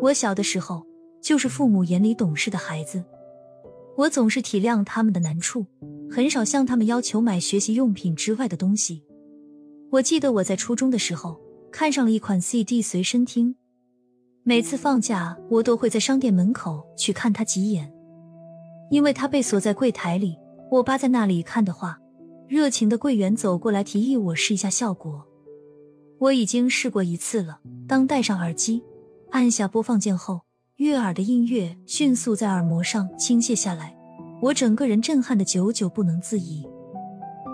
我小的时候就是父母眼里懂事的孩子，我总是体谅他们的难处，很少向他们要求买学习用品之外的东西。我记得我在初中的时候看上了一款 CD 随身听，每次放假我都会在商店门口去看它几眼，因为它被锁在柜台里，我扒在那里看的话，热情的柜员走过来提议我试一下效果。我已经试过一次了，当戴上耳机。按下播放键后，悦耳的音乐迅速在耳膜上倾泻下来，我整个人震撼的久久不能自已。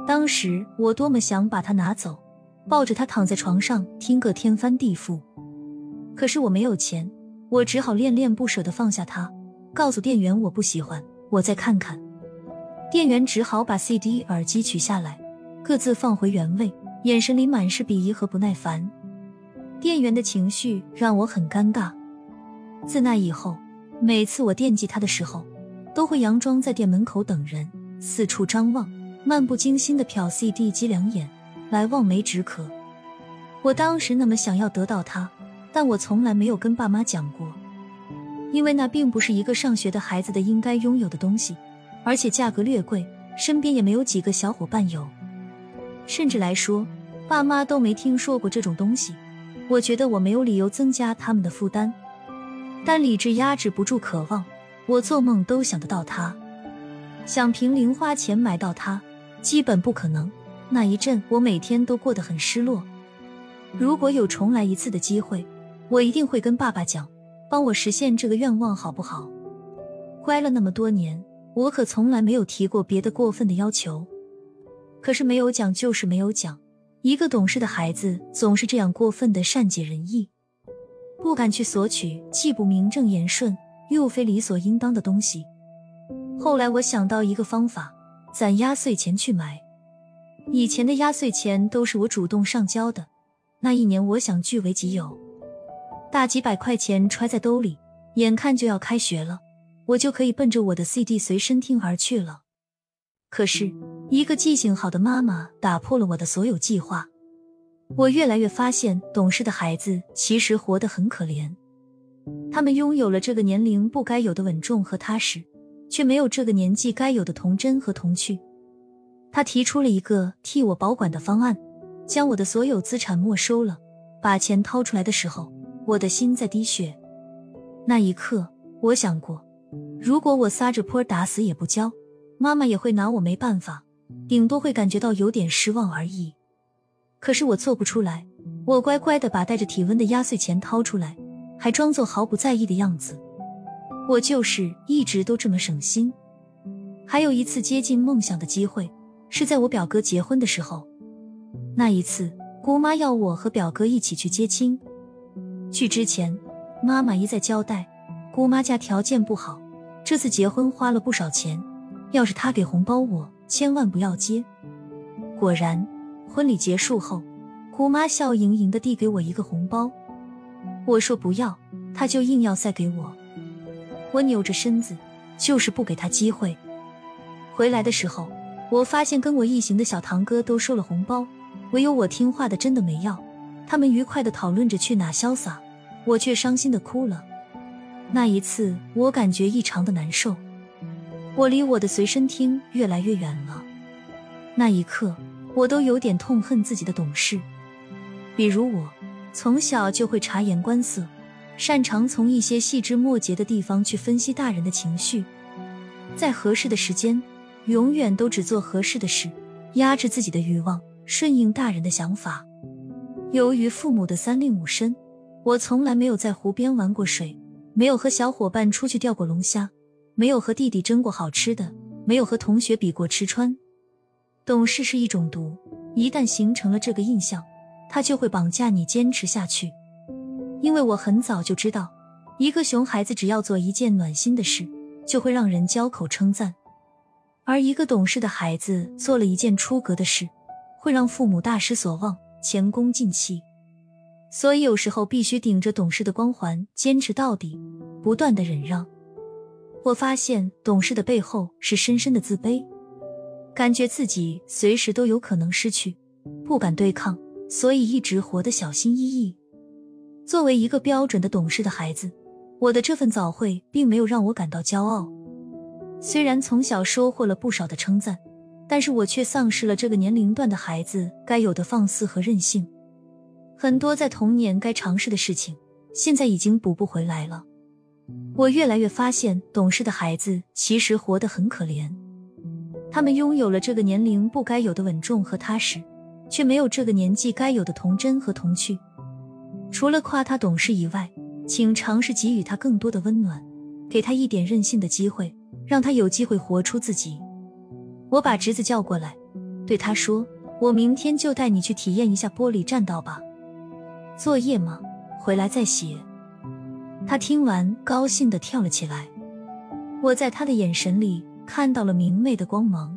当时我多么想把它拿走，抱着它躺在床上听个天翻地覆。可是我没有钱，我只好恋恋不舍的放下它，告诉店员我不喜欢，我再看看。店员只好把 CD 耳机取下来，各自放回原位，眼神里满是鄙夷和不耐烦。店员的情绪让我很尴尬。自那以后，每次我惦记他的时候，都会佯装在店门口等人，四处张望，漫不经心的瞟 CD 机两眼，来望梅止渴。我当时那么想要得到它，但我从来没有跟爸妈讲过，因为那并不是一个上学的孩子的应该拥有的东西，而且价格略贵，身边也没有几个小伙伴有，甚至来说，爸妈都没听说过这种东西。我觉得我没有理由增加他们的负担，但理智压制不住渴望。我做梦都想得到它，想凭零花钱买到它，基本不可能。那一阵，我每天都过得很失落。如果有重来一次的机会，我一定会跟爸爸讲，帮我实现这个愿望，好不好？乖了那么多年，我可从来没有提过别的过分的要求。可是没有讲，就是没有讲。一个懂事的孩子总是这样过分的善解人意，不敢去索取既不名正言顺又非理所应当的东西。后来我想到一个方法，攒压岁钱去买。以前的压岁钱都是我主动上交的，那一年我想据为己有，大几百块钱揣在兜里，眼看就要开学了，我就可以奔着我的 CD 随身听而去了。可是。一个记性好的妈妈打破了我的所有计划。我越来越发现，懂事的孩子其实活得很可怜。他们拥有了这个年龄不该有的稳重和踏实，却没有这个年纪该有的童真和童趣。他提出了一个替我保管的方案，将我的所有资产没收了。把钱掏出来的时候，我的心在滴血。那一刻，我想过，如果我撒着泼打死也不交，妈妈也会拿我没办法。顶多会感觉到有点失望而已，可是我做不出来。我乖乖的把带着体温的压岁钱掏出来，还装作毫不在意的样子。我就是一直都这么省心。还有一次接近梦想的机会，是在我表哥结婚的时候。那一次，姑妈要我和表哥一起去接亲。去之前，妈妈一再交代，姑妈家条件不好，这次结婚花了不少钱，要是她给红包我。千万不要接！果然，婚礼结束后，姑妈笑盈盈的递给我一个红包。我说不要，她就硬要塞给我。我扭着身子，就是不给她机会。回来的时候，我发现跟我一行的小堂哥都收了红包，唯有我听话的真的没要。他们愉快的讨论着去哪潇洒，我却伤心的哭了。那一次，我感觉异常的难受。我离我的随身听越来越远了，那一刻，我都有点痛恨自己的懂事。比如我从小就会察言观色，擅长从一些细枝末节的地方去分析大人的情绪，在合适的时间，永远都只做合适的事，压制自己的欲望，顺应大人的想法。由于父母的三令五申，我从来没有在湖边玩过水，没有和小伙伴出去钓过龙虾。没有和弟弟争过好吃的，没有和同学比过吃穿。懂事是一种毒，一旦形成了这个印象，他就会绑架你坚持下去。因为我很早就知道，一个熊孩子只要做一件暖心的事，就会让人交口称赞；而一个懂事的孩子做了一件出格的事，会让父母大失所望，前功尽弃。所以有时候必须顶着懂事的光环坚持到底，不断的忍让。我发现懂事的背后是深深的自卑，感觉自己随时都有可能失去，不敢对抗，所以一直活得小心翼翼。作为一个标准的懂事的孩子，我的这份早慧并没有让我感到骄傲。虽然从小收获了不少的称赞，但是我却丧失了这个年龄段的孩子该有的放肆和任性。很多在童年该尝试的事情，现在已经补不回来了。我越来越发现，懂事的孩子其实活得很可怜。他们拥有了这个年龄不该有的稳重和踏实，却没有这个年纪该有的童真和童趣。除了夸他懂事以外，请尝试给予他更多的温暖，给他一点任性的机会，让他有机会活出自己。我把侄子叫过来，对他说：“我明天就带你去体验一下玻璃栈道吧。作业吗？回来再写。”他听完，高兴的跳了起来。我在他的眼神里看到了明媚的光芒。